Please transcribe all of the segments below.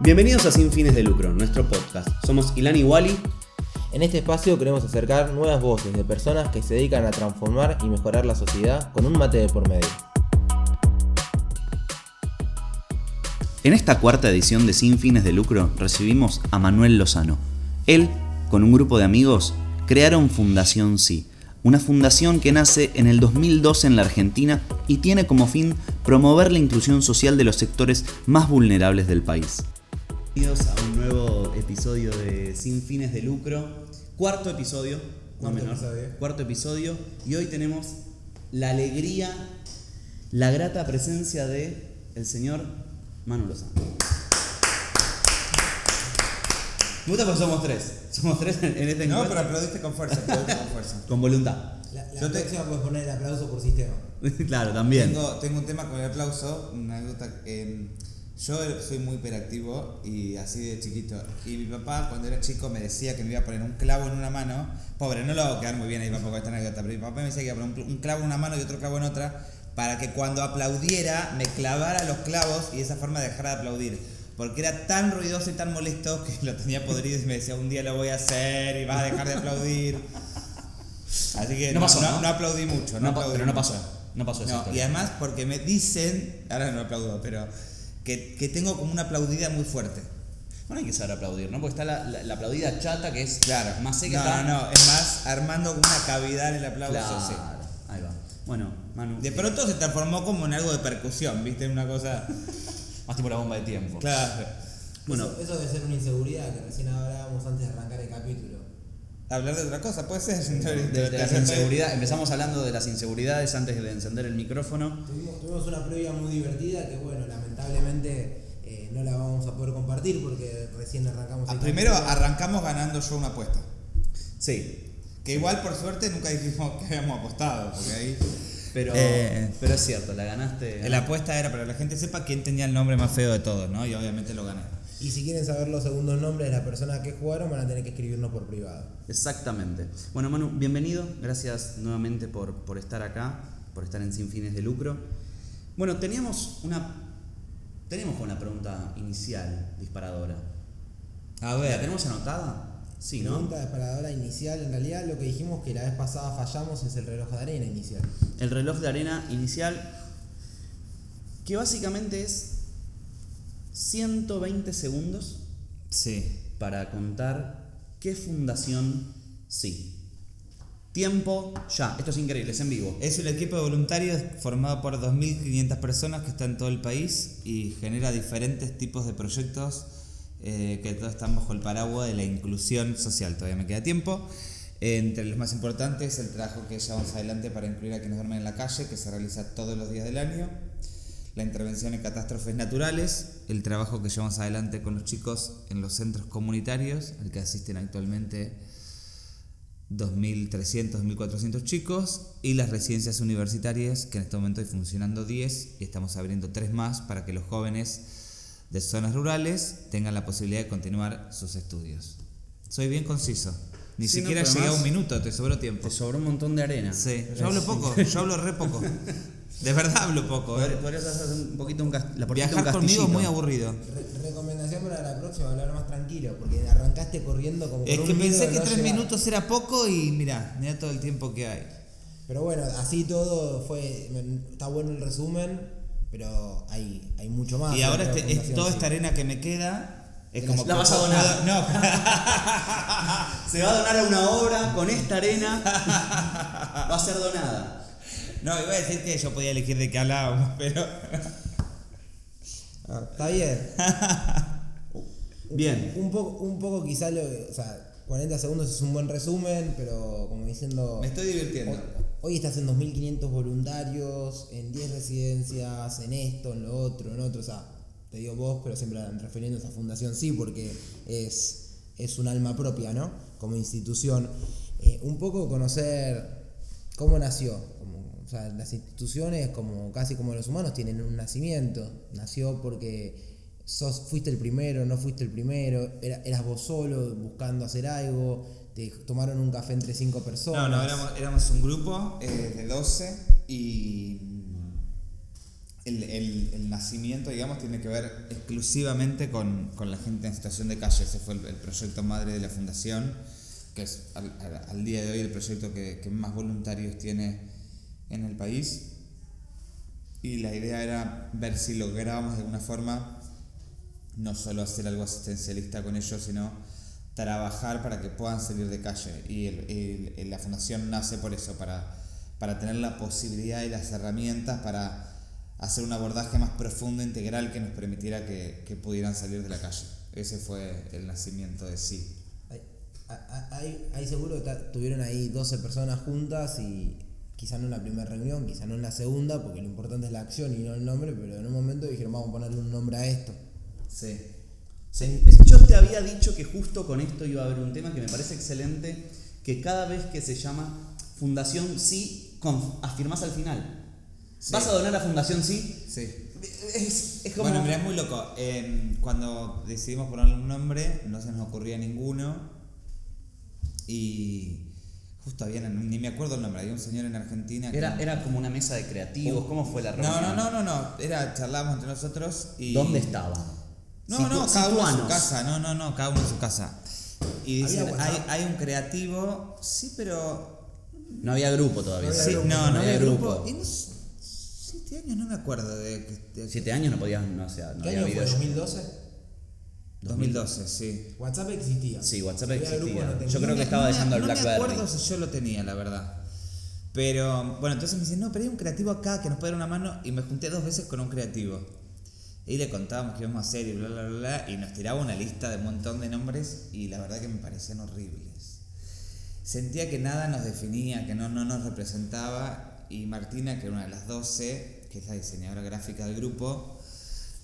Bienvenidos a Sin Fines de Lucro, nuestro podcast. Somos Ilan y Wally. En este espacio queremos acercar nuevas voces de personas que se dedican a transformar y mejorar la sociedad con un mate de por medio. En esta cuarta edición de Sin Fines de Lucro recibimos a Manuel Lozano. Él, con un grupo de amigos, crearon Fundación Sí, una fundación que nace en el 2012 en la Argentina y tiene como fin promover la inclusión social de los sectores más vulnerables del país. Bienvenidos a un nuevo episodio de Sin Fines de Lucro, cuarto episodio, no menor, episodio. cuarto episodio, y hoy tenemos la alegría, la grata presencia de el señor Manu Lozano. Me gusta porque somos tres, somos tres en este No, encuentro, pero aplaudiste con fuerza, aplaudiste con fuerza. con voluntad. La, la Yo te- próxima puedes poner el aplauso por sistema. claro, también. Tengo, tengo un tema con el aplauso, una anécdota. eh, yo soy muy hiperactivo y así de chiquito. Y mi papá, cuando era chico, me decía que me iba a poner un clavo en una mano. Pobre, no lo hago quedar muy bien ahí tampoco esta anécdota, pero mi papá me decía que iba a poner un, un clavo en una mano y otro clavo en otra para que cuando aplaudiera me clavara los clavos y de esa forma dejara de aplaudir. Porque era tan ruidoso y tan molesto que lo tenía podrido y me decía, un día lo voy a hacer y vas a dejar de aplaudir. Así que No no, pasó, no- ¿no? no aplaudí mucho. No, aplaudí pero no mucho. pasó, no pasó esa No, historia. y además porque me dicen, ahora no aplaudo, pero que, que tengo como una aplaudida muy fuerte. Bueno, hay que saber aplaudir, ¿no? Porque está la, la- la aplaudida chata que es Claro. más seca. no, está- no, no, es más armando una cavidad en el aplauso, Claro, sí. ahí va. Bueno, Manu. De pronto se transformó como en algo de percusión, ¿viste? Una cosa. Más tipo la bomba de tiempo. Claro. Bueno, eso, eso debe ser una inseguridad que recién hablábamos antes de arrancar el capítulo. Hablar de otra cosa, puede ser. de, de las inseguridades. Empezamos hablando de las inseguridades antes de encender el micrófono. Tuvimos, tuvimos una previa muy divertida que, bueno, lamentablemente eh, no la vamos a poder compartir porque recién arrancamos el Ah, Primero capítulo. arrancamos ganando yo una apuesta. Sí. Que igual por suerte nunca dijimos que habíamos apostado, porque ahí. Pero, Eh. pero es cierto, la ganaste. La apuesta era para que la gente sepa quién tenía el nombre más feo de todos, ¿no? Y obviamente lo gané. Y si quieren saber los segundos nombres de las personas que jugaron, van a tener que escribirnos por privado. Exactamente. Bueno, Manu, bienvenido. Gracias nuevamente por, por estar acá, por estar en Sin Fines de Lucro. Bueno, teníamos una. Teníamos una pregunta inicial disparadora. A ¿La tenemos anotada? Sí, ¿no? Pregunta disparadora inicial, en realidad lo que dijimos que la vez pasada fallamos es el reloj de arena inicial. El reloj de arena inicial, que básicamente es 120 segundos Sí. para contar qué fundación sí. Tiempo ya. Esto es increíble, es en vivo. Es un equipo de voluntarios formado por 2.500 personas que están en todo el país y genera diferentes tipos de proyectos eh, que todos están bajo el paraguas de la inclusión social. Todavía me queda tiempo. Entre los más importantes, el trabajo que llevamos adelante para incluir a quienes duermen en la calle, que se realiza todos los días del año. La intervención en catástrofes naturales, el trabajo que llevamos adelante con los chicos en los centros comunitarios, al que asisten actualmente 2.300, 2.400 chicos y las residencias universitarias, que en este momento hay funcionando 10 y estamos abriendo 3 más para que los jóvenes de zonas rurales tengan la posibilidad de continuar sus estudios. Soy bien conciso. Ni Sí, no, siquiera pero llegué a un minuto, te sobró tiempo. Te sobró un montón de arena. Sí, yo hablo poco, yo hablo re poco. De verdad hablo poco. ¿eh? Podrías hacer un poquito un, la puertita un Viajar conmigo es muy aburrido. Re- recomendación para la próxima, hablar más tranquilo, porque arrancaste corriendo como Es por que un pensé que no tres llegar. minutos era poco y mirá, mirá todo el tiempo que hay. Pero bueno, así todo fue. Está bueno el resumen, pero hay, hay mucho más. Y ahora este- es, toda Sí. esta arena que me queda es como la que vas a donar. No, Se va a donar a una obra con esta arena. va a ser donada. no, iba a decir que yo podía elegir de qué hablábamos, pero. Ah, está bien. Bien. Un poco, un poco quizá lo. O sea, 40 segundos es un buen resumen, pero como diciendo. Me estoy divirtiendo. Hoy estás en 2.500 voluntarios, en 10 residencias, en esto, en lo otro, en otro. O sea, te digo vos, pero siempre refiriéndose a Fundación Sí, porque es, es un alma propia, ¿no? Como institución. Eh, un poco conocer cómo nació. O sea, las instituciones, como casi como los humanos, tienen un nacimiento. Nació porque sos, fuiste el primero, no fuiste el primero, era- eras vos solo buscando hacer algo, te tomaron un café entre cinco personas. No, no, éramos, éramos un grupo eh, de 12 y el, el- el nacimiento, digamos, tiene que ver exclusivamente con, con la gente en situación de calle. Ese fue el, el proyecto madre de la fundación, que es al, al- día de hoy el proyecto que, que más voluntarios tiene en el país. Y la idea era ver si lográbamos de alguna forma no solo hacer algo asistencialista con ellos, sino trabajar para que puedan salir de calle. Y el- el- el- la fundación nace por eso, para, para tener la posibilidad y las herramientas para hacer un abordaje más profundo, integral, que nos permitiera que, que pudieran salir de la calle. Ese fue el nacimiento de sí. Ahí, seguro que tuvieron ahí 12 personas juntas y quizá no en la primera reunión, quizá no en la segunda, porque lo importante es la acción y no el nombre, pero en un momento dijeron vamos a ponerle un nombre a esto. Sí. Yo te había dicho que justo con esto iba a haber un tema que me parece excelente, que cada vez que se llama Fundación Sí, afirmás al final. Sí. ¿Vas a donar a Fundación Sí? Sí. Es, es como... Bueno, mira, es muy loco. Eh, cuando decidimos ponerle un nombre, no se nos ocurría ninguno. Y justo había, ni me acuerdo el nombre, había un señor en Argentina que... era, era como una mesa de creativos, ¿cómo fue la reunión? no, no, no, no, no, era, charlábamos entre nosotros y... ¿Dónde estaban? No, Situ- no, cada uno en su casa, no, no, no, cada uno en su casa. Y ¿Había dicen, hay, un creativo, sí, pero... No había grupo todavía. No había Sí, grupo, no, no había grupo. Y no siete años no me acuerdo de... Siete años no podías, no, o sea, no ¿Qué había año fue? video. ¿2012? 2012, sí. WhatsApp existía. Sí, WhatsApp existía. no Yo creo No que estaba no dejando el no Blackberry. me acuerdo si yo lo tenía, la verdad. Pero bueno, entonces me dicen, no, pero hay un creativo acá que nos puede dar una mano. Y me junté dos veces con un creativo. Y le contábamos qué íbamos a hacer y bla, bla, bla, bla. Y nos tiraba una lista de un montón de nombres y la verdad que me parecían horribles. Sentía que nada nos definía, que no, no nos representaba. Y Martina, que era una de las 12, que es la diseñadora gráfica del grupo,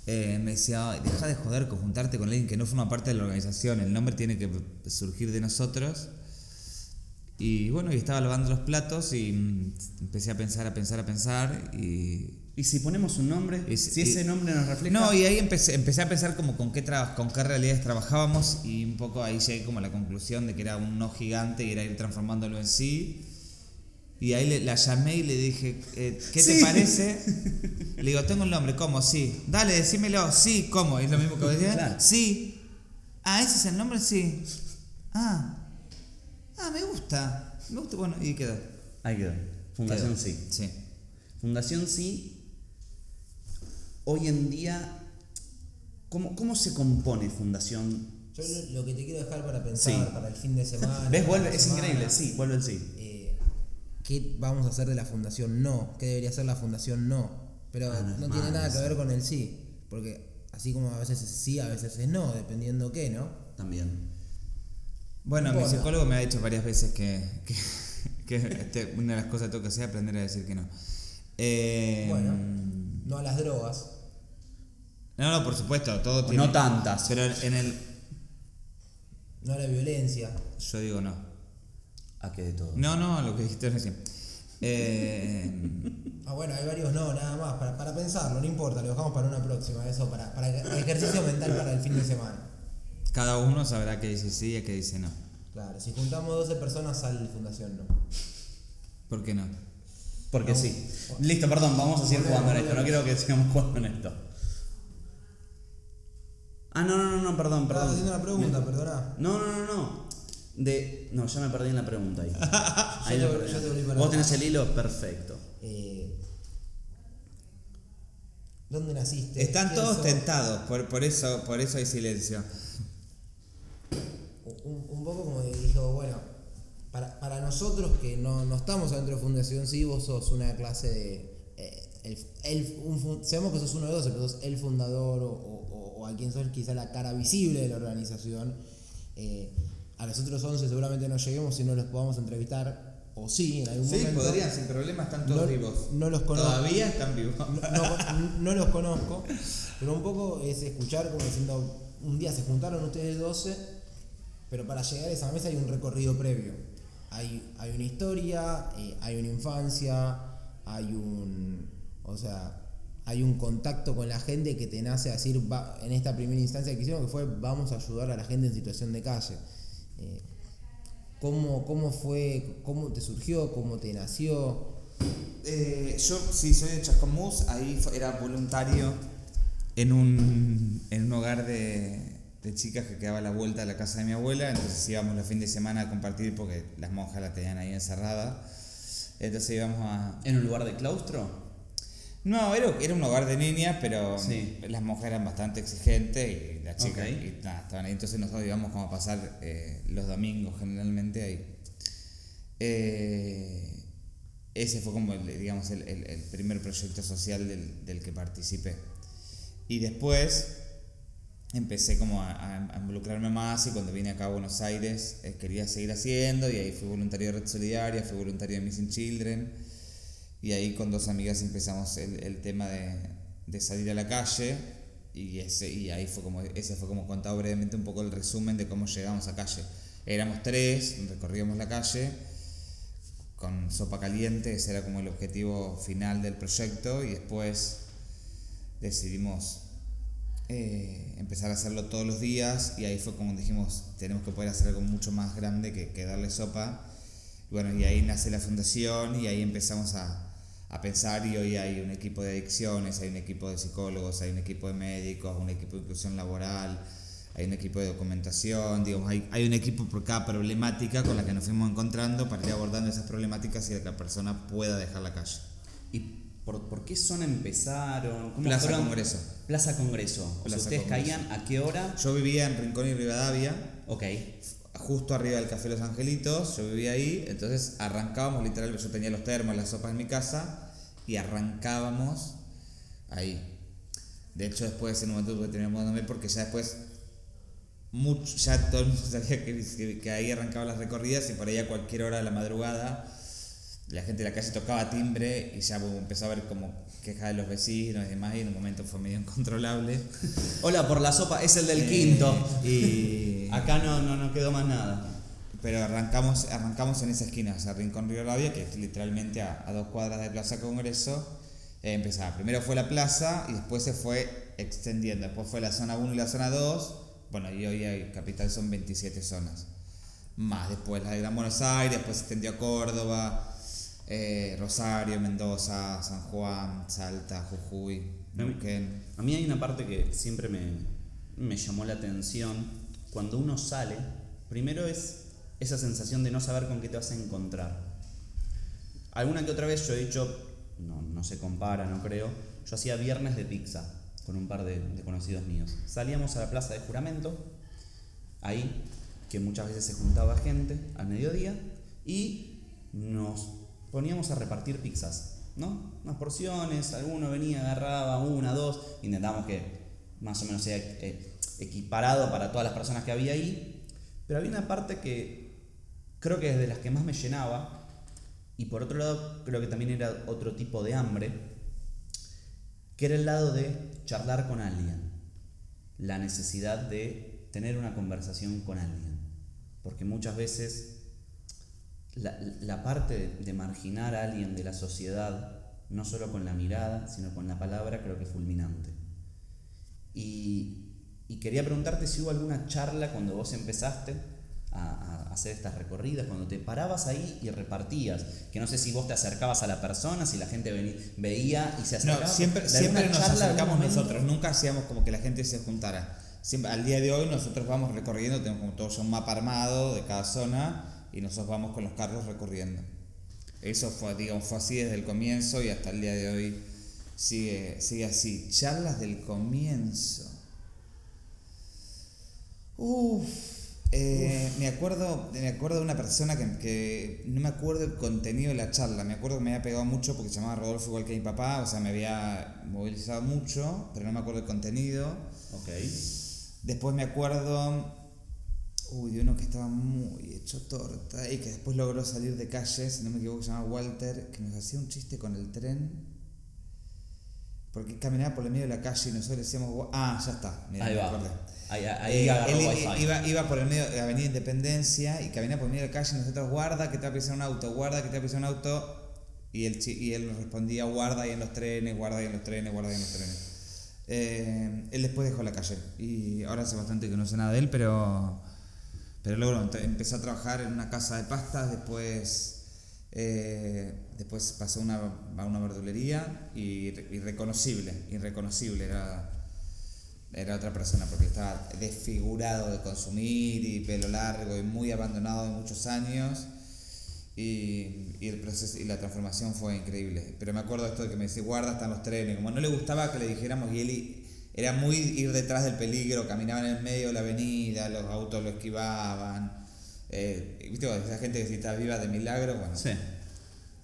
eh, me decía, "Ay, deja de joder con juntarte con alguien que no forma parte de la organización, el nombre tiene que surgir de nosotros. Y bueno, y estaba lavando los platos y mm, empecé a pensar, a pensar, a pensar y... ¿Y si ponemos un nombre? Si ese nombre nos refleja. No, y ahí empecé, empecé a pensar como con qué, traba- con qué realidades trabajábamos y un poco ahí llegué como a la conclusión de que era un no gigante y era ir transformándolo en sí. Y ahí le- la llamé y le dije, eh, ¿qué te parece? Le digo, tengo el nombre, ¿cómo? Sí. Dale, decímelo, sí, ¿cómo? Es lo mismo que vos decías. Claro. Sí. Ah, ese es el nombre, sí. Ah. Ah, me gusta. Me gusta, bueno, y quedó. Ahí quedó. Fundación Quedó. Sí. Sí. Fundación Sí, hoy en día, ¿cómo, cómo se compone Fundación? Yo lo, que te quiero dejar para pensar, Sí. para el fin de semana. ¿Ves? Vuelve, es semana, increíble, sí, vuelve el sí. eh, ¿Qué vamos a hacer de la fundación no? ¿Qué debería ser la fundación no? Pero Ah, no tiene nada que ver con el sí. Porque así como a veces es sí, a veces es no, dependiendo qué, ¿no? También. Bueno, mi psicólogo me ha dicho varias veces que, que, que, este, una de las cosas que tengo que hacer es aprender a decir que no. Eh, Bueno, no a las drogas. No, no, por supuesto, todo O tiene... no tantas. Pero en el... No a la violencia. Yo digo no. ¿A qué de todo? No, no, lo que dijiste recién. Eh, Ah, bueno, hay varios no, nada más, para, para pensarlo, no importa, lo dejamos para una próxima, eso, para, para ejercicio mental para el fin de semana. cada uno sabrá qué dice sí y qué dice no. Claro, si juntamos 12 personas sale fundación no. ¿Por qué no? Porque No. sí. Listo, perdón, vamos a seguir jugando en esto. No quiero que sigamos jugando en esto. Ah, no, no, no, no, perdón, perdón. haciendo una pregunta, perdona. No, no, no, no. De. No, ya me perdí en la pregunta ahí. Ahí Yo me te- perdí. yo te volví para Vos tenés el hilo perfecto. Eh, ¿Dónde naciste? Están ¿Quién todos sos? tentados, por, por, eso, por eso hay silencio. Un, un poco como dijo, bueno, para, para nosotros que no, no estamos adentro de Fundación Sí, vos sos una clase de... eh, el, el- un sabemos que sos uno de 12, pero sos el fundador o, o, a quien sos quizá la cara visible de la organización. Eh, a los otros 11 seguramente no lleguemos si no los podamos entrevistar, o sí, en algún Sí, momento. podrían, sin problema, están todos No- vivos. no los conozco. Todavía están vivos. no, no- no los conozco, pero un poco es escuchar como diciendo, un día se juntaron ustedes 12, pero para llegar a esa mesa hay un recorrido previo. Hay, hay una historia, eh, hay una infancia, hay un, o sea, hay un contacto con la gente que te nace a decir, va- en esta primera instancia que hicimos, que fue, vamos a ayudar a la gente en situación de calle. Eh, ¿Cómo, ¿Cómo fue, cómo te surgió, cómo te nació? Eh, yo sí soy de Chascomús, ahí era voluntario en un, en un hogar de, de chicas que quedaba a la vuelta de la casa de mi abuela, entonces íbamos los fines de semana a compartir porque las monjas la tenían ahí encerrada. Entonces íbamos a... ¿En un lugar de claustro? No, era, era un hogar de niñas, pero Sí. las monjas eran bastante exigentes y las chicas y nada, estaban ahí. Entonces nosotros íbamos como a pasar eh, los domingos generalmente ahí. Eh, ese fue como, el, digamos, el, el- el primer proyecto social del, del que participé. Y después empecé como a involucrarme más y cuando vine acá a Buenos Aires eh, quería seguir haciendo y ahí fui voluntario de Red Solidaria, fui voluntario de Missing Children y ahí con dos amigas empezamos el, el tema de, de salir a la calle y, ese, y ahí fue como, ese fue como contado brevemente un poco el resumen de cómo llegamos a calle. Éramos tres, recorríamos la calle con sopa caliente, ese era como el objetivo final del proyecto y después decidimos eh, empezar a hacerlo todos los días y ahí fue como dijimos, tenemos que poder hacer algo mucho más grande que, que darle sopa. Bueno, y ahí nace la fundación y ahí empezamos a, a pensar y hoy hay un equipo de adicciones, hay un equipo de psicólogos, hay un equipo de médicos, un equipo de inclusión laboral, hay un equipo de documentación, digamos, hay, hay un equipo por cada problemática con la que nos fuimos encontrando para ir abordando esas problemáticas y que la persona pueda dejar la calle. ¿Y por, por qué zona empezaron? ¿Cómo Plaza fueron? Congreso. Plaza Congreso. O sea, Plaza ¿ustedes Congreso. caían a qué hora? Yo vivía en Rincón y Rivadavia, Ok. Justo arriba del Café Los Angelitos, yo vivía ahí, entonces arrancábamos literal, yo tenía los termos, las sopas en mi casa y arrancábamos ahí. De hecho después en un momento tuve que mudándome porque ya después mucho, ya todo el mundo sabía que, que, que ahí arrancaban las recorridas y por ahí a cualquier hora de la madrugada la gente de la calle tocaba timbre y ya empezó a ver como quejas de los vecinos y demás y en un momento fue medio incontrolable. Hola, por la sopa, es el del Eh, quinto. Y Acá no, no, no quedó más nada. Pero arrancamos, arrancamos en esa esquina, o sea, Rincón Rivadavia, que es literalmente a, a dos cuadras de Plaza Congreso. Eh, empezaba. Primero fue la plaza y después se fue extendiendo. Después fue la zona 1 y la zona 2. Bueno, y hoy hay capital son 27 zonas. Más después la de Gran Buenos Aires, después se extendió a Córdoba, eh, Rosario, Mendoza, San Juan, Salta, Jujuy, Neuquén. A mí hay una parte que siempre me, me llamó la atención. Cuando uno sale, primero es esa sensación de no saber con qué te vas a encontrar. Alguna que otra vez yo he dicho, no, no se compara, no creo, yo hacía viernes de pizza con un par de, de conocidos míos. Salíamos a la plaza de juramento, ahí, que muchas veces se juntaba gente al mediodía, y nos poníamos a repartir pizzas, ¿no? Unas porciones, alguno venía, agarraba una, dos, intentábamos que más o menos sea eh, equiparado para todas las personas que había ahí, pero había una parte que creo que es de las que más me llenaba, y por otro lado creo que también era otro tipo de hambre, que era el lado de charlar con alguien, la necesidad de tener una conversación con alguien, porque muchas veces la, la parte de, marginar a alguien de la sociedad, no solo con la mirada, sino con la palabra, creo que es fulminante. Y, y quería preguntarte si hubo alguna charla cuando vos empezaste a, a hacer estas recorridas, cuando te parabas ahí y repartías, que no sé si vos te acercabas a la persona, si la gente veni- veía y se No, acercaba. siempre, ¿De siempre alguna nos acercamos nosotros, nunca hacíamos como que la gente se juntara. Siempre, al día de hoy nosotros vamos recorriendo, tenemos como todo ya un mapa armado de cada zona y nosotros vamos con los carros recorriendo. Eso fue, digamos, fue así desde el comienzo y hasta el día de hoy sigue, sigue así. Charlas del comienzo. Uf, eh, me acuerdo, me acuerdo de una persona que, que no me acuerdo el contenido de la charla, me acuerdo que me había pegado mucho porque se llamaba Rodolfo igual que mi papá, o sea, me había movilizado mucho, pero no me acuerdo el contenido. Ok. Después me acuerdo uy, de uno que estaba muy hecho torta y que después logró salir de calle, si no me equivoco, se llama Walter, que nos hacía un chiste con el tren. Porque caminaba por el medio de la calle y nosotros decíamos, "Gua- ah, ya está, mira, Ahí me va. acordé. Ahí, ahí Eh, él iba, iba por el medio de Avenida Independencia y caminaba por el medio de la calle y nosotros, guarda que te va a pisar un auto, guarda que te va a pisar un auto. Y él, y él nos respondía, guarda ahí en los trenes, guarda ahí en los trenes, guarda ahí en los trenes. Eh, él después dejó la calle y ahora hace bastante que no sé nada de él, pero, pero luego ent- empezó a trabajar en una casa de pastas, después Eh, después pasó a una, verdulería y re- irreconocible, irreconocible. Era, era otra persona porque estaba desfigurado de consumir y pelo largo y muy abandonado de muchos años. Y, y el proceso y la transformación fue increíble. Pero me acuerdo esto de que me decía, guarda, están los trenes. Como no le gustaba que le dijéramos, y él i- era muy ir detrás del peligro, caminaba en el medio de la avenida, los autos lo esquivaban. Eh, ¿Viste? Esa gente que si está viva de milagro, bueno, Sí.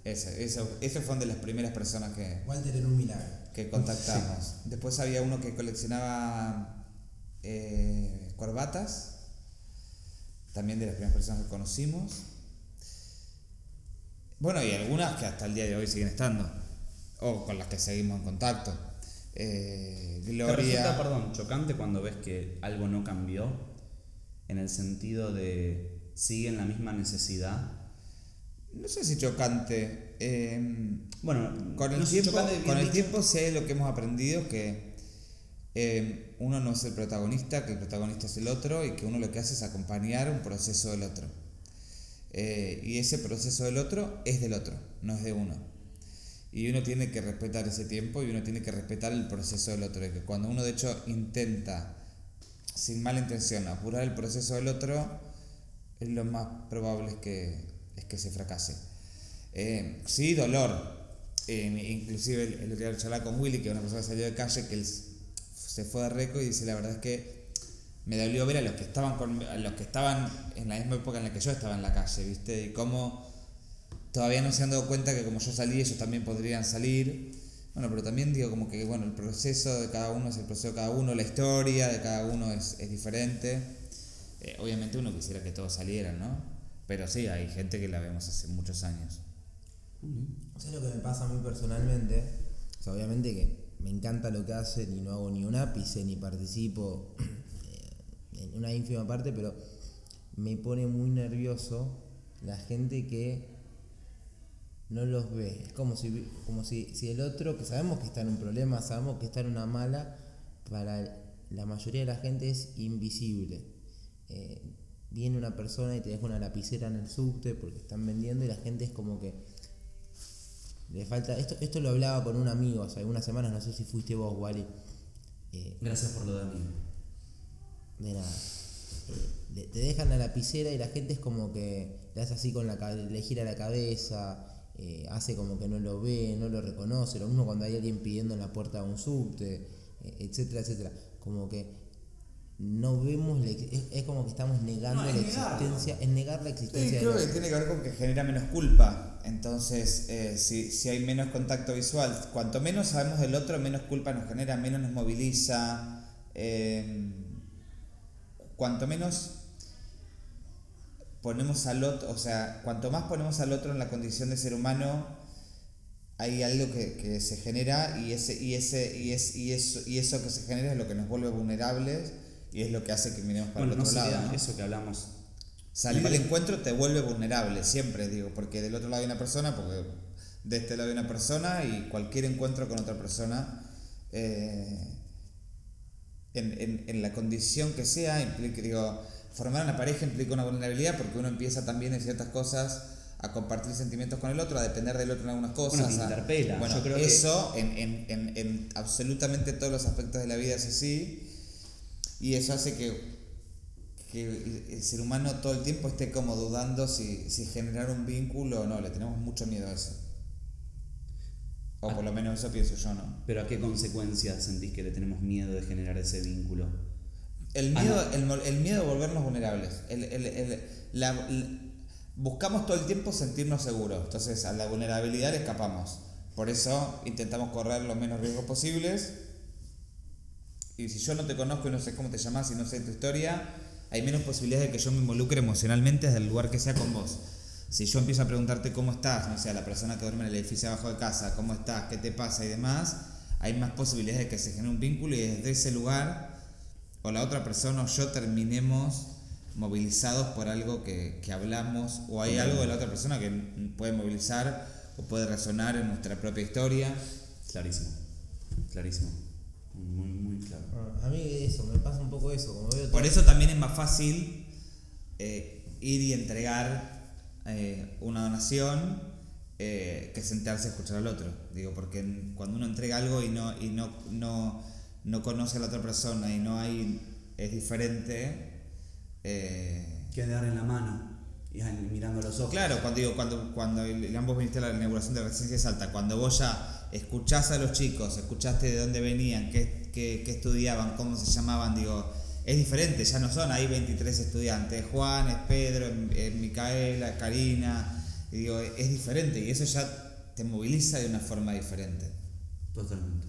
ese, eso, esas fueron de las primeras personas que, Walter era un milagro. que contactamos. Después había uno que coleccionaba eh, corbatas, también de las primeras personas que conocimos. Bueno, y algunas que hasta el día de hoy siguen estando, o con las que seguimos en contacto. Eh, ¿Te Gloria. resulta, perdón, chocante cuando ves que algo no cambió? En el sentido de siguen la misma necesidad. No sé si chocante. eh, Bueno, Con el, no tiempo, con el dicho. tiempo sí lo que hemos aprendido que eh, uno no es el protagonista, que el protagonista es el otro y que uno lo que hace es acompañar un proceso del otro. Eh, y ese proceso del otro es del otro, no es de uno. Y uno tiene que respetar ese tiempo y uno tiene que respetar el proceso del otro. Y que cuando uno de hecho intenta, sin mala intención, apurar el proceso del otro, es lo más probable es que, es que se fracase. Eh, sí, dolor. Eh, inclusive el, otro día charlaba con Willy, que una persona salió de calle, que él se fue de Reco y dice, la verdad es que me dolió ver a los que estaban con, a los que estaban en la misma época en la que yo estaba en la calle, ¿viste? Y cómo todavía no se han dado cuenta que como yo salí, ellos también podrían salir. Bueno, pero también digo como que bueno, el proceso de cada uno es el proceso de cada uno, la historia de cada uno es, es diferente. Eh, obviamente uno quisiera que todos salieran, ¿no? Pero sí, hay gente que la vemos hace muchos años. ¿Sabes lo que me pasa a mí personalmente? O sea, obviamente que me encanta lo que hacen y no hago ni un ápice ni participo eh, en una ínfima parte, pero me pone muy nervioso la gente que no los ve. Es como si, como si, si el otro, que sabemos que está en un problema, sabemos que está en una mala, para la mayoría de la gente es invisible. Eh, viene una persona y te deja una lapicera en el subte porque están vendiendo y la gente es como que le falta. Esto, esto lo hablaba con un amigo hace algunas semanas, no sé si fuiste vos, Wally. Eh, Gracias por lo de mí. de nada. Eh, te dejan la lapicera y la gente es como que le hace así con la le gira la cabeza, eh, hace como que no lo ve, no lo reconoce. Lo mismo cuando hay alguien pidiendo en la puerta de un subte, eh, etcétera, etcétera. Como que no vemos, la es, es como que estamos negando No, la es negarlo. existencia, es negar la Sí, existencia creo del que tiene que ver con que genera menos culpa. Entonces, eh, si, si hay menos contacto visual, cuanto menos sabemos del otro, menos culpa nos genera, menos nos moviliza. eh, cuanto menos ponemos al otro, o sea, cuanto más ponemos al otro en la condición de ser humano, hay algo que, que se genera y ese, y ese, y es, y eso, y eso que se genera es lo que nos vuelve vulnerables y es lo que hace que miremos para Bueno, el no otro sería lado. ¿no? eso que hablamos. Salir al encuentro te vuelve vulnerable, siempre digo, porque del otro lado hay una persona, porque de este lado hay una persona y cualquier encuentro con otra persona, eh, en, en, en la condición que sea, implica, digo, formar una pareja implica una vulnerabilidad porque uno empieza también en ciertas cosas a compartir sentimientos con el otro, a depender del otro en algunas cosas. Bueno, a- interpela. Bueno, Yo creo que- eso en, en, en, en absolutamente todos los aspectos de la vida es así y eso hace que que el- el ser humano todo el tiempo esté como dudando si, si generar un vínculo o no, le tenemos mucho miedo a eso. O por lo menos eso pienso yo, ¿no? Pero ¿a qué consecuencias sentís que le tenemos miedo de generar ese vínculo? El Ah, miedo, no. el, mo- el miedo de volvernos vulnerables. El, el- el- la- buscamos todo el tiempo sentirnos seguros. Entonces a la vulnerabilidad le escapamos. Por eso intentamos correr los menos riesgos posibles. Y si yo no te conozco y no sé cómo te llamas y no sé tu historia, hay menos posibilidades de que yo me involucre emocionalmente desde el lugar que sea con vos. Si yo empiezo a preguntarte cómo estás, no sé, a la persona que duerme en el edificio abajo de casa, cómo estás, qué te pasa y demás, hay más posibilidades de que se genere un vínculo y desde ese lugar o la otra persona o yo terminemos movilizados por algo que, que hablamos o hay algo de la otra persona que puede movilizar o puede resonar en nuestra propia historia. Clarísimo. Clarísimo. Muy, muy claro. A mí eso, me pasa un poco eso. Como veo Por eso también es más fácil eh, ir y entregar eh, una donación eh, que sentarse a escuchar al otro. Digo, porque cuando uno entrega algo y no, y no, no, no conoce a la otra persona y no hay. es diferente. eh, Que dar en la mano y mirando los ojos. Claro, cuando digo, cuando, cuando ambos viniste a la inauguración de Residencia Salta, cuando vos ya escuchás a los chicos, escuchaste de dónde venían, qué, qué, qué estudiaban, cómo se llamaban, digo, es diferente, ya no son ahí 23 estudiantes, Juan, es Pedro, es- es Micaela, Karina, y digo, es diferente y eso ya te moviliza de una forma diferente. Totalmente.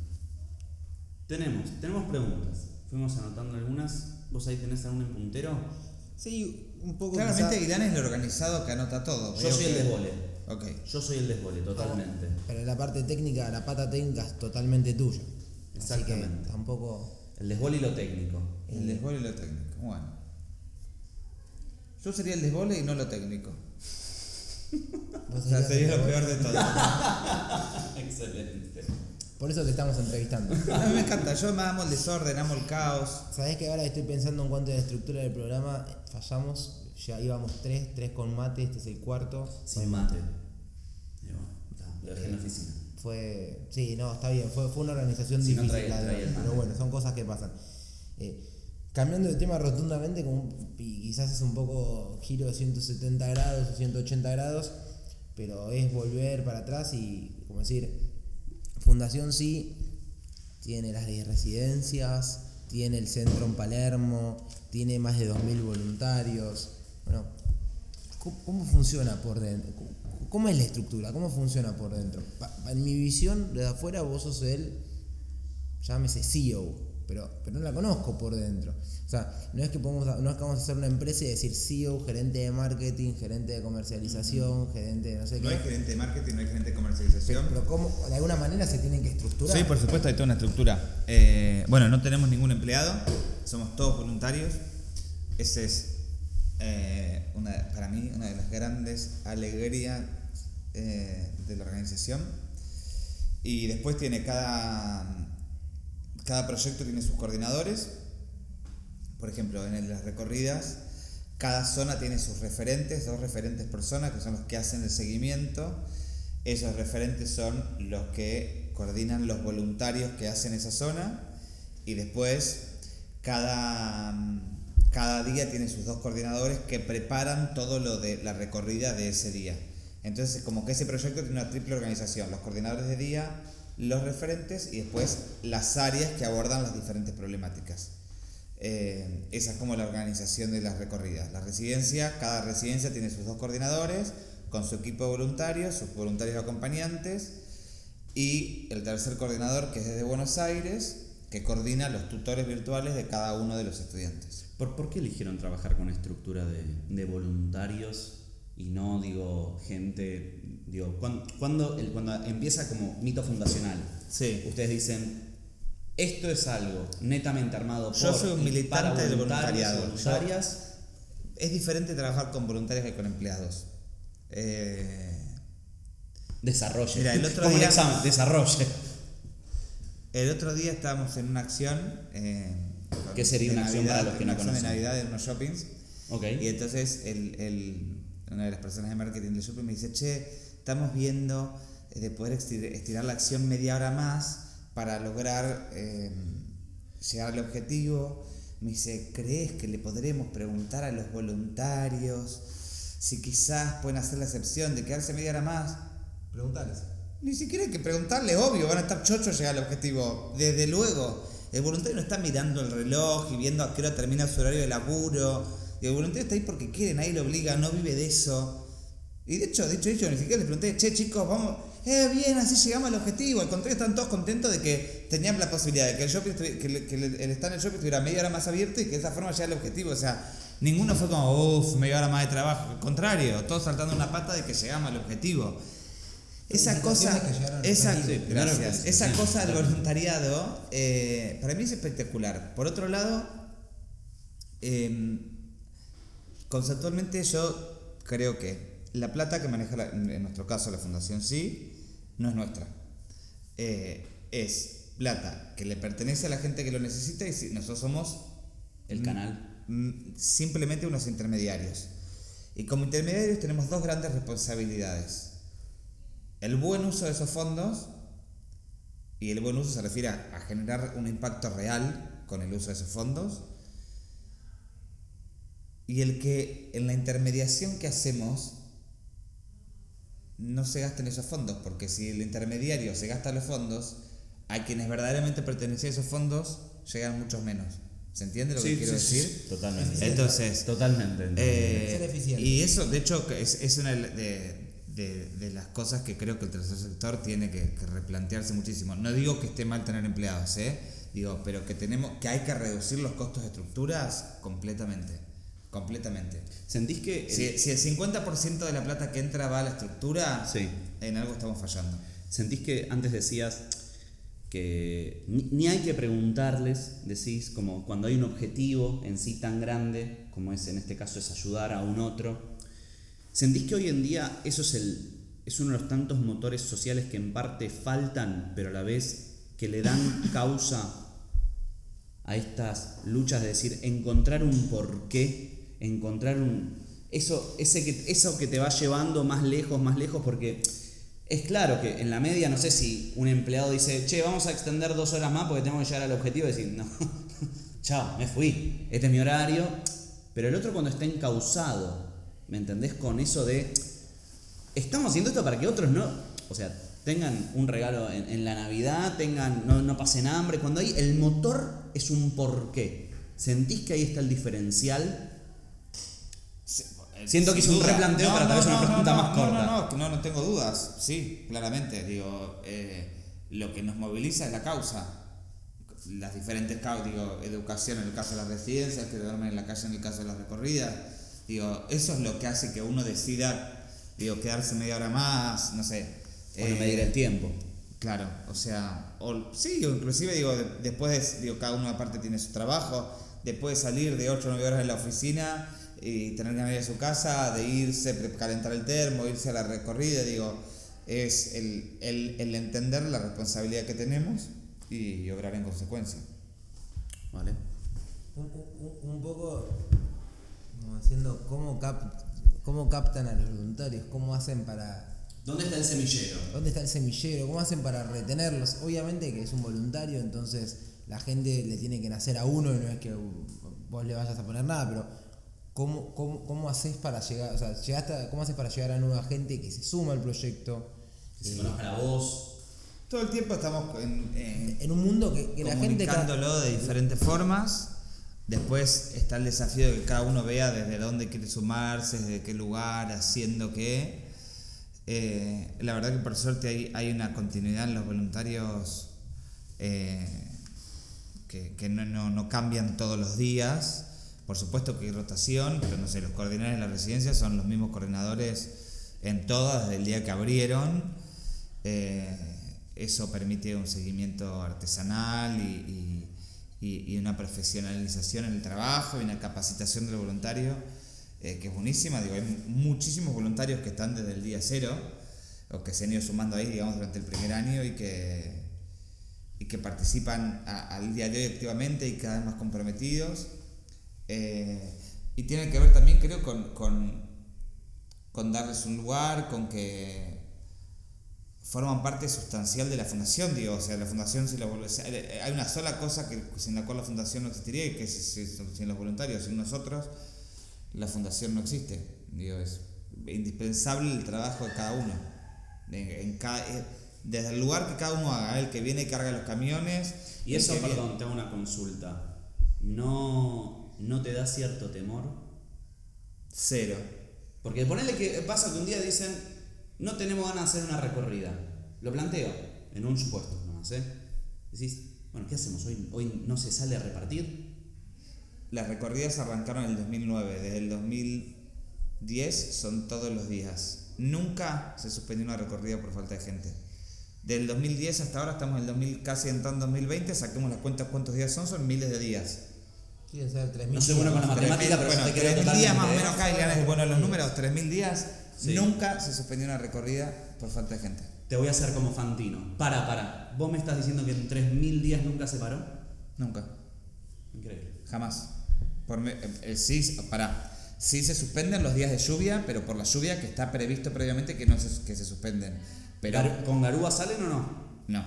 Tenemos, tenemos preguntas. Fuimos anotando algunas. ¿Vos ahí tenés algún en puntero? Sí, un poco Claramente quizá- Irán es el organizado que anota todo. Yo soy el desvole. Ok. Yo soy el desvole, totalmente. Pero la parte técnica, la pata técnica es totalmente tuya. Así que Exactamente. tampoco. El desvole y lo técnico. El desvole y lo técnico. Bueno. Yo sería el desvole y no lo técnico. O sea, sería el lo peor de todo. Excelente. Por eso te estamos entrevistando. A mí me encanta. Yo me amo el desorden, amo el caos. Sabés que ahora estoy pensando en cuanto a la estructura del programa, fallamos. Ya íbamos tres, tres con mate, este es el cuarto. Sin mate. Está, Lo dejé en la oficina. Fue. Sí, no, está bien. Fue, fue una organización Si no, difícil. traía- la de pero bueno, son cosas que pasan. Eh, cambiando de tema rotundamente, como, y quizás es un poco giro de 170 grados o 180 grados, pero es volver para atrás y, como decir, Fundación sí tiene las 10 residencias, tiene el centro en Palermo, tiene más de 2.000 voluntarios. Bueno, ¿Cómo, cómo funciona por dentro? ¿Cómo- ¿Cómo es la estructura? ¿Cómo funciona por dentro? En mi visión, desde afuera, vos sos el, llámese CEO, pero, pero no la conozco por dentro. O sea, no es, que podemos, no es que vamos a hacer una empresa y decir CEO, gerente de marketing, gerente de comercialización, gerente de no sé No qué. hay gerente de marketing, no hay gerente de comercialización. Pero cómo, de alguna manera se tienen que estructurar. Sí, por supuesto, hay toda una estructura. Eh, bueno, no tenemos ningún empleado, somos todos voluntarios. Ese es, eh, una, para mí, una de las grandes alegrías eh, de la organización. Y después tiene cada, cada proyecto tiene sus coordinadores. Por ejemplo, en las recorridas, cada zona tiene sus referentes, dos referentes personas que son los que hacen el seguimiento. Esos referentes son los que coordinan los voluntarios que hacen esa zona. Y después, cada, cada día tiene sus dos coordinadores que preparan todo lo de la recorrida de ese día. Entonces, como que ese proyecto tiene una triple organización, los coordinadores de día, los referentes y después las áreas que abordan las diferentes problemáticas. Eh, esa es como la organización de las recorridas. La residencia, cada residencia tiene sus dos coordinadores, con su equipo de voluntarios, sus voluntarios acompañantes, y el tercer coordinador, que es desde Buenos Aires, que coordina los tutores virtuales de cada uno de los estudiantes. ¿Por, por qué eligieron trabajar con estructura de, de voluntarios y no, digo, gente, digo, cuando, cuando, el, cuando empieza como mito fundacional, Sí. ustedes dicen, esto es algo netamente armado por Yo soy un militante del voluntariado. voluntarias. Es diferente trabajar con voluntarios que con empleados. Eh, Desarrolle. Mira, el otro Como día- examen, desarrolle. El otro día estábamos en una acción. eh, ¿Qué sería una acción para los que no acción de conocen? Navidad en unos shoppings. Y entonces el, el- una de las personas de marketing del shopping me dice, che, estamos viendo eh, de poder estir- estirar la acción media hora más para lograr eh, llegar al objetivo. Me dice, ¿crees que le podremos preguntar a los voluntarios si quizás pueden hacer la excepción de quedarse media hora más? Preguntales. Ni siquiera hay que preguntarle, obvio, van a estar chochos llegar al objetivo. Desde luego, el voluntario no está mirando el reloj y viendo a qué hora termina su horario de laburo. Y el voluntario está ahí porque quiere, nadie lo obliga, no vive de eso. Y de hecho, dicho dicho, ni siquiera les pregunté, che chicos, vamos, eh, bien, así llegamos al objetivo. Al contrario, están todos contentos de que tenían la posibilidad de que el shopping, que, el- que el, el stand del shopping estuviera media hora más abierto y que de esa forma llegar al objetivo. O sea, ninguno fue como, uff, media hora más de trabajo. Al contrario, todos saltando una pata de que llegamos al objetivo. Esa cosa, esa. Sí, gracias. esa cosa del voluntariado, eh, para mí es espectacular. Por otro lado, eh, conceptualmente yo creo que la plata que maneja, la- en nuestro caso la Fundación Sí, no es nuestra. Eh, es plata que le pertenece a la gente que lo necesita y nosotros somos El canal. simplemente unos intermediarios. Y como intermediarios tenemos dos grandes responsabilidades. el buen uso de esos fondos, y el buen uso se refiere a, a generar un impacto real con el uso de esos fondos, y el que en la intermediación que hacemos no se gasten esos fondos, porque si el intermediario se gasta los fondos, a quienes verdaderamente pertenecen a esos fondos llegan muchos menos. ¿Se entiende lo que Sí, quiero sí, sí, decir? Totalmente. Entonces, Totalmente. eh, y eso, de hecho, que es, es una de, de- de las cosas que creo que el tercer sector tiene que, que replantearse muchísimo. No digo que esté mal tener empleados, ¿eh? Digo, pero que tenemos que hay que reducir los costos de estructuras completamente. Completamente. ¿Sentís que el- Si, si el 50% de la plata que entra va a la estructura, Sí. en algo estamos fallando. sentís que antes decías que ni, ni hay que preguntarles, decís, como cuando hay un objetivo en sí tan grande, como es en este caso es ayudar a un otro, ¿sentís que hoy en día eso es, el, es uno de los tantos motores sociales que en parte faltan, pero a la vez que le dan causa a estas luchas de decir, encontrar un porqué, encontrar un... Eso, ese que, eso que te va llevando más lejos, más lejos, porque es claro que en la media, no sé si un empleado dice, che, vamos a extender dos horas más porque tengo que llegar al objetivo, y decir, no, chao, me fui, este es mi horario, pero el otro cuando está encausado, ¿me entendés? Con eso de, estamos haciendo esto para que otros no, o sea, tengan un regalo en, en la Navidad, tengan, no, no pasen hambre, cuando hay, el motor es un porqué. ¿Sentís que ahí está el diferencial? Siento que hice un duda. replanteo para tal vez una pregunta no, más no, corta. No, no, no, no tengo dudas. Sí, claramente. Digo, eh, lo que nos moviliza es la causa. Las diferentes causas, digo, educación en el caso de las residencias, que duermen en la calle en el caso de las recorridas. Digo, eso es lo que hace que uno decida, digo, quedarse media hora más, no sé. Bueno, eh, medir el tiempo. Claro, o sea, o, sí, o inclusive digo, de- después, digo, cada uno aparte tiene su trabajo, después de salir de 8 o 9 horas en la oficina y tener que ir a su casa, de irse, pre- calentar el termo, irse a la recorrida, digo, es el, el, el entender la responsabilidad que tenemos y, obrar en consecuencia. ¿Vale? Un, un- un poco como diciendo cómo, cap- cómo captan a los voluntarios, cómo hacen para... ¿Dónde está el semillero? ¿Dónde está el semillero? ¿Cómo hacen para retenerlos? Obviamente que es un voluntario, entonces la gente le tiene que nacer a uno y no es que vos le vayas a poner nada, pero ¿cómo, cómo, cómo haces para llegar, o sea, llegaste a- cómo haces para llegar a nueva gente que se suma al proyecto? Que se conozca la voz. Todo el tiempo estamos en, en- En un mundo que, que la gente... comunicándolo de diferentes formas. Después está el desafío de que cada uno vea desde dónde quiere sumarse, desde qué lugar, haciendo qué. Eh, la verdad que por suerte hay, hay una continuidad en los voluntarios eh, que, que no, no- no cambian todos los días. Por supuesto que hay rotación, pero no sé, los coordinadores de la residencia son los mismos coordinadores en todas desde el día que abrieron. Eh, eso permite un seguimiento artesanal y, y- una profesionalización en el trabajo y una capacitación del voluntario eh, que es buenísima. Digo, hay muchísimos voluntarios que están desde el día cero o que se han ido sumando ahí, digamos, durante el primer año y que, y que participan al día de hoy activamente y cada vez más comprometidos. Eh, y tiene que ver también, creo, con, con, con darles un lugar, con que forman parte sustancial de la fundación, digo, o sea, la fundación si la o sea, hay una sola cosa que, sin la cual la fundación no existiría y que es si- si- sin los voluntarios, sin nosotros, la fundación no existe. Digo, es indispensable el trabajo de cada uno. En, en cada- eh, desde el lugar que cada uno haga, el que viene y carga los camiones. Y eso, viene- perdón, te hago una consulta. ¿No, ¿No te da cierto temor? Cero. Porque ponele que pasa que un día dicen, no tenemos ganas de hacer una recorrida. Lo planteo, en un supuesto, no sé. Decís, bueno, ¿qué hacemos? ¿Hoy, hoy no se sale a repartir? Las recorridas arrancaron en el 2009, desde el 2010 son todos los días. Nunca se suspendió una recorrida por falta de gente. Del 2010 hasta ahora estamos en el 2000, casi entrando en 2020, saquemos las cuentas cuántos días son, son miles de días. Quieren ser 3.000. No soy bueno con la matemática, pero bueno, yo te creo 3.000 días más o menos acá, Ileana, es bueno los números, 3.000 días, Sí. nunca se suspendió una recorrida por falta de gente. Te voy a hacer como Fantino. Para, para. ¿Vos me estás diciendo que en 3.000 días nunca se paró? Nunca. Increíble. Jamás. Por me- eh, eh, sí, para. Sí se suspenden los días de lluvia, pero por la lluvia que está previsto previamente que no se, que se suspenden. Pero ¿Con garúa salen o no? no.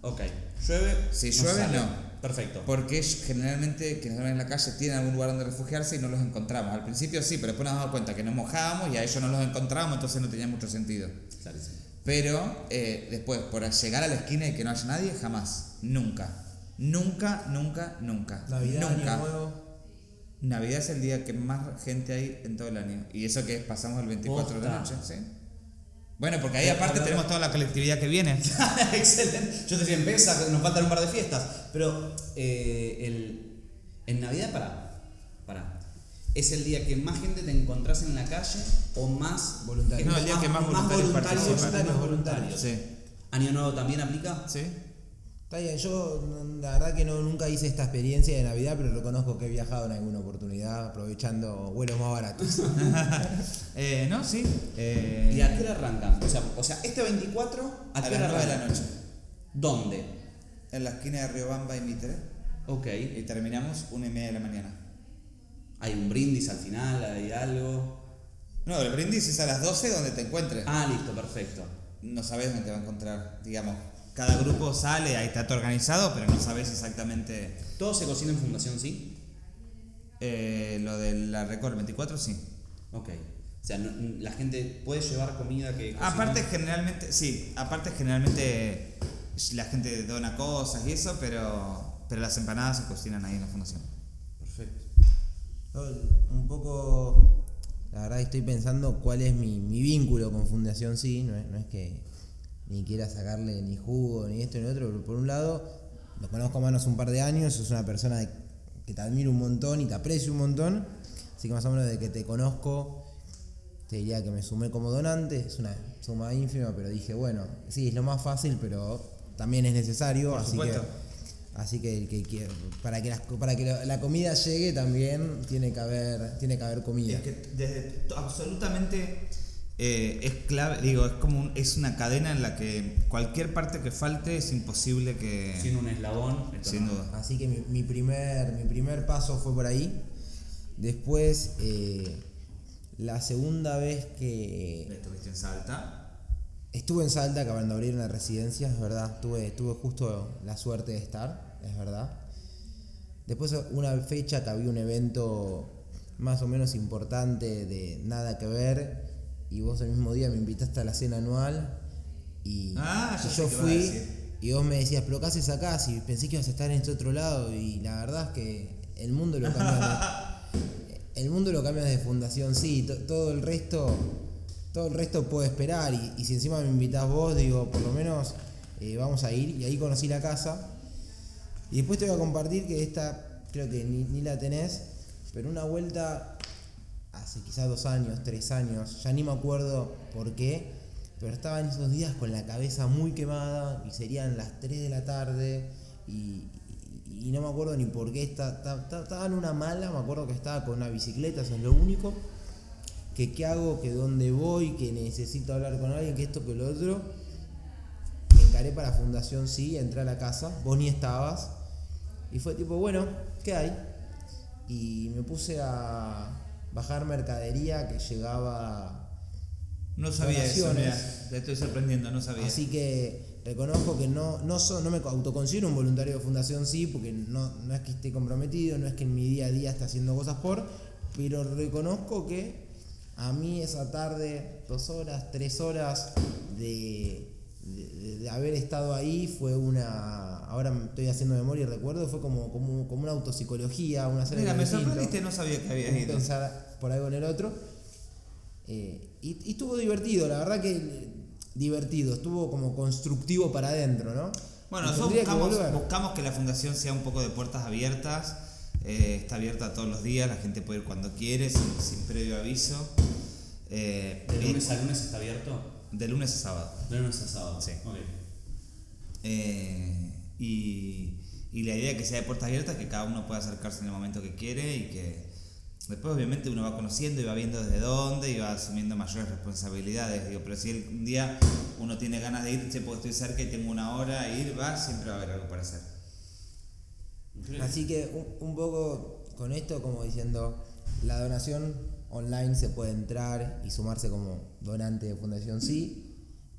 Ok. ¿Llueve? Si llueve, salen. no. Perfecto. Porque ellos generalmente quienes duermen en la calle tienen algún lugar donde refugiarse y no los encontramos. Al principio sí, pero después nos damos cuenta que nos mojábamos y a ellos no los encontrábamos, entonces no tenía mucho sentido. Clarísimo. Pero eh, después, por llegar a la esquina y que no haya nadie, jamás. Nunca. Nunca, nunca, nunca. Navidad, nunca. Año Nuevo. Navidad es el día que más gente hay en todo el año. Y eso que pasamos el 24 de la noche. ¿sí? Bueno, porque ahí aparte tenemos toda la colectividad que viene. Excelente. Yo te decía, empieza, nos faltan un par de fiestas. Pero eh, el, en Navidad, para, para. ¿Es el día que más gente te encontrás en la calle o más Voluntarios. No, el día que más voluntarios participan. voluntarios, voluntarios. Sí. ¿Año Nuevo también aplica? ¿Sí? Está bien, yo no- la verdad que no, nunca hice esta experiencia de Navidad, pero reconozco que he viajado en alguna oportunidad aprovechando vuelos más baratos. Eh, no, sí. Eh, ¿Y a qué hora arrancan? O sea, o sea este 24, ¿a, a qué las hora 9 de la noche. ¿Dónde? En la esquina de Riobamba y Mitre. Ok. Y terminamos una y media de la mañana. ¿Hay un brindis al final? ¿Hay algo? No, el brindis es a las 12 donde te encuentres. Ah, listo, perfecto. No sabes dónde te va a encontrar. Digamos, cada grupo sale, ahí está todo organizado, pero no sabes exactamente. ¿Todo se cocina en Fundación Sí? Eh, lo de la Record 24, sí. Ok. O sea, no- la gente puede llevar comida que. cocina? Aparte, generalmente, sí, aparte, generalmente la gente dona cosas y eso, pero, pero las empanadas se cocinan ahí en la fundación. Perfecto. Un poco, la verdad estoy pensando cuál es mi, mi vínculo con Fundación Sí, no es, no es que ni quiera sacarle ni jugo, ni esto ni otro, pero por un lado, lo conozco o menos un par de años, es una persona que te admiro un montón y te aprecio un montón, así que más o menos de que te conozco, te diría que me sumé como donante, es una suma ínfima, pero dije, bueno, sí, es lo más fácil, pero también es necesario, Por así supuesto. que... Así que, el que quiera- para que, las- para que la, la comida llegue también tiene que haber, tiene que haber comida. Es que desde absolutamente eh, es clave, digo, es como un- es una cadena en la que cualquier parte que falte es imposible que. Sin un eslabón. sin no. duda. Así que mi, mi primer, mi primer paso fue por ahí. Después, eh, la segunda vez que Estuviste en Salta. estuve en Salta, que cuando abrieron la residencia, es verdad, tuve, tuve justo la suerte de estar, es verdad. Después una fecha que había un evento más o menos importante de nada que ver y vos el mismo día me invitaste a la cena anual y, Ah, y yo fui y vos me decías, pero ¿qué haces acá? Si pensé que ibas a estar en este otro lado y la verdad es que el mundo lo cambia. el mundo lo cambia desde fundación, sí, to- todo el resto todo el resto puedo esperar y, y si encima me invitás vos, digo, por lo menos eh, vamos a ir y ahí conocí la casa y después te voy a compartir que esta creo que ni, ni la tenés, pero una vuelta hace quizás dos años, tres años, ya ni me acuerdo por qué, pero estaba en esos días con la cabeza muy quemada y serían las 3 de la tarde y, no me acuerdo ni por qué, estaba en una mala, me acuerdo que estaba con una bicicleta, eso es lo único, que qué hago, que dónde voy, que necesito hablar con alguien, que esto, que lo otro. Me encaré para Fundación Sí, entré a la casa, vos ni estabas, y fue tipo, bueno, ¿qué hay? Y me puse a bajar mercadería que llegaba No sabía eso, mira, te estoy sorprendiendo, no sabía. Así que reconozco que no, no, so- no me autoconsidero un voluntario de Fundación Sí, porque no, no es que esté comprometido, no es que en mi día a día esté haciendo cosas por, pero reconozco que a mí esa tarde, dos horas, tres horas de, de- de haber estado ahí fue una, ahora me estoy haciendo memoria y recuerdo, fue como, como, como una autopsicología, una serie Mira, de me sorprendiste, no sabía que habías ido. pensar por algo en el otro. Eh, y, y estuvo divertido, la verdad que divertido, estuvo como constructivo para adentro, ¿no? Bueno, nosotros que buscamos, que la fundación sea un poco de puertas abiertas. eh, está abierta todos los días, la gente puede ir cuando quiere, sin, sin previo aviso. Eh, ¿De lunes a lunes está abierto? De lunes a sábado. De lunes a sábado. Sí. Ok. Eh, y, y la idea de que sea de puertas abiertas, que cada uno pueda acercarse en el momento que quiere y que después obviamente uno va conociendo y va viendo desde dónde y va asumiendo mayores responsabilidades. Digo, pero si el- un día uno tiene ganas de ir, che, porque estoy cerca y tengo una hora a ir, va, siempre va a haber algo para hacer. Así que un, un poco con esto, como diciendo, la donación online se puede entrar y sumarse como donante de Fundación Sí.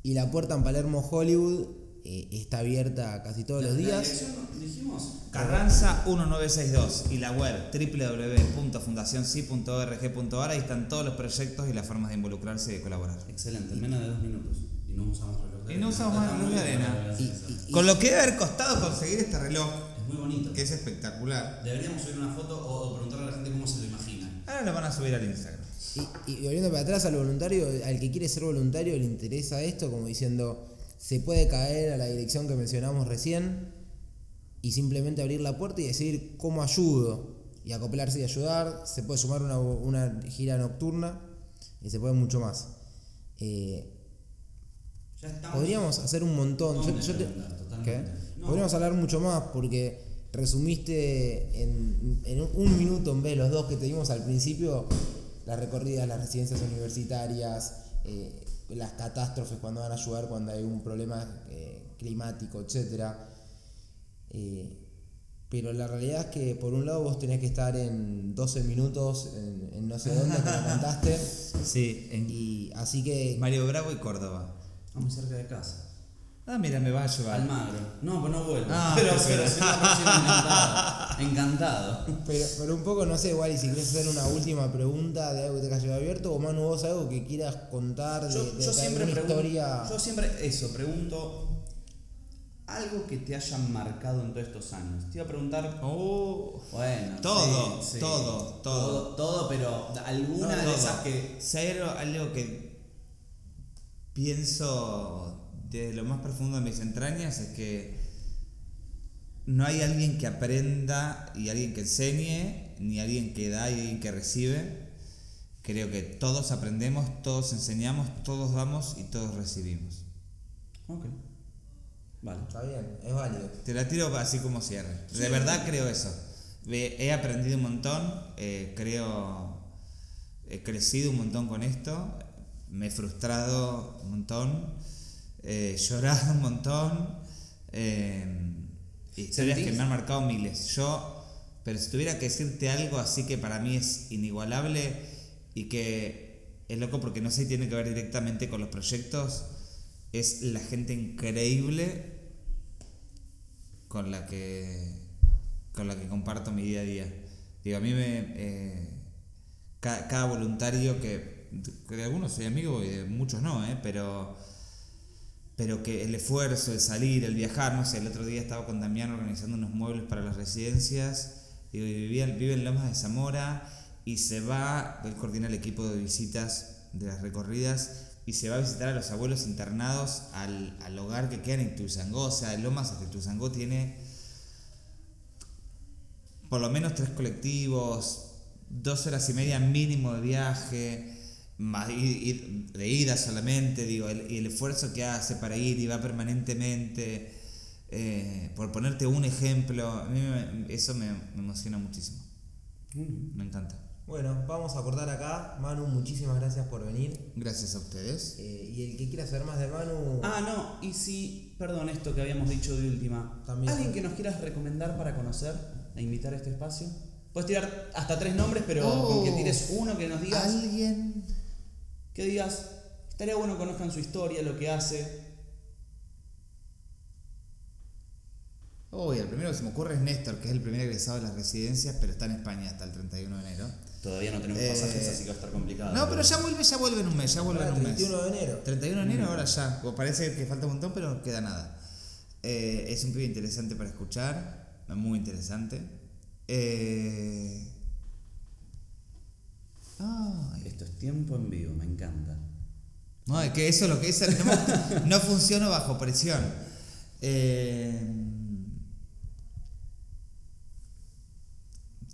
Y la puerta en Palermo Hollywood eh, está abierta casi todos los días. dijimos. Carranza 1962 y la web www.fundacionsi.org.ar ahí están todos los proyectos y las formas de involucrarse y de colaborar. Excelente, en menos de dos minutos. Y no usamos reloj de Y no usamos más reloj de arena. Y- y- Con lo que debe haber costado conseguir este reloj, Es muy bonito. es espectacular. Deberíamos subir una foto o, o preguntarle a la gente cómo se lo imagina. Ahora lo van a subir al Instagram. Y, y volviendo para atrás al voluntario, al que quiere ser voluntario le interesa esto, como diciendo, se puede caer a la dirección que mencionamos recién y simplemente abrir la puerta y decir cómo ayudo y acoplarse y ayudar. Se puede sumar una, una gira nocturna y se puede mucho más. Eh, Ya estamos. podríamos hacer un montón. Yo- ¿Dónde yo te-. No. Podríamos hablar mucho más porque resumiste en, en un minuto en vez de los dos que te dimos al principio las recorridas, las residencias universitarias, eh, las catástrofes cuando van a ayudar cuando hay un problema eh, climático, etc. pero la realidad es que por un lado vos tenés que estar en 12 minutos en, en no sé dónde que me contaste. Sí, en Y así que Mario Bravo y Córdoba. Muy cerca de casa. Ah, mira, me va a llevar. Almagro. No, pues no vuelvo. Ah, pero, pero una próxima encantado. Encantado. Pero, pero un poco, no sé, igual, y si quieres hacer una última pregunta de algo que te haya abierto, o Manu, vos algo que quieras contar de, Yo, de- yo siempre pregunto, historia. yo siempre eso, pregunto algo que te haya marcado en todos estos años. Te iba a preguntar, Oh, bueno, Todo, sí, sí. todo, todo. todo, todo, pero alguna No, de esas que algo, algo que pienso desde lo más profundo de mis entrañas es que no hay alguien que aprenda y alguien que enseñe, ni alguien que da y alguien que recibe. Creo que todos aprendemos, todos enseñamos, todos damos y todos recibimos. Ok. Vale. Está bien, es válido. Te la tiro así como cierre. De verdad creo eso. He aprendido un montón, eh, creo, he crecido un montón con esto, me he frustrado un montón, eh, llorado un montón, eh, historias ¿Sentís? que me han marcado miles. Yo, pero si tuviera que decirte algo así que para mí es inigualable y que es loco porque no sé si tiene que ver directamente con los proyectos, es la gente increíble con la que con la que comparto mi día a día. Digo, a mí me eh, ca- cada, voluntario que, que de algunos soy amigo y de muchos no, eh, pero pero que el esfuerzo, el salir, el viajar, no sé, el otro día estaba con Damián organizando unos muebles para las residencias, y vive en Lomas de Zamora y se va, él coordina el equipo de visitas de las recorridas y se va a visitar a los abuelos internados al, al hogar que queda en Ituzaingó, o sea, Lomas hasta Ituzaingó tiene por lo menos tres colectivos, dos horas y media mínimo de viaje, más de ida solamente, digo, el- y el esfuerzo que hace para ir y va permanentemente. eh, por ponerte un ejemplo, a mí me- eso me, me emociona muchísimo. Me encanta. Bueno, vamos a cortar acá. Manu, muchísimas gracias por venir. Gracias a ustedes. Eh, y el que quiera saber más de Manu, Ah, no, y si, perdón, esto que habíamos dicho de última. También. ¿Alguien que nos quieras recomendar para conocer e invitar a este espacio? Puedes tirar hasta tres nombres, pero con que tires uno que nos digas. Alguien. Que digas, estaría bueno que conozcan su historia, lo que hace. Uy, el primero que se me ocurre es Néstor, que es el primer egresado de las residencias, pero está en España hasta el 31 de enero. Todavía no tenemos Eh, pasajes, así que va a estar complicado. No, pero ya vuelve, ya vuelve en un mes, ya vuelve en un mes. 31 de enero. 31 de enero, ahora ya. Pues parece que falta un montón, pero no queda nada. Eh, es un pibe interesante para escuchar, muy interesante. Eh... Ay, Esto es tiempo en vivo, me encanta. no, es que eso es lo que es. No, no funciona bajo presión. Eh,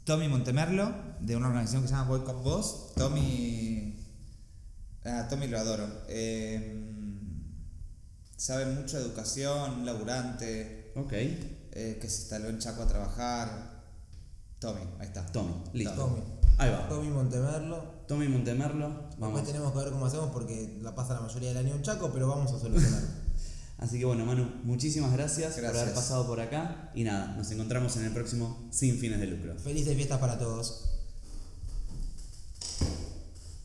Tommy Montemerlo, de una organización que se llama Voy con Vos. Tommy. Ah, Tommy lo adoro. Eh, sabe mucho de educación, laburante, Ok. eh, que se instaló en Chaco a trabajar. Tommy, ahí está. Tommy, listo. Tommy. Ahí va. Tommy Montemerlo. Tommy Montemerlo, Después vamos. tenemos que ver cómo hacemos porque la pasa la mayoría del año en Chaco, pero vamos a solucionarlo. Así que bueno, Manu, muchísimas gracias, por haber pasado por acá. Y nada, nos encontramos en el próximo Sin Fines de Lucro. Felices fiestas para todos.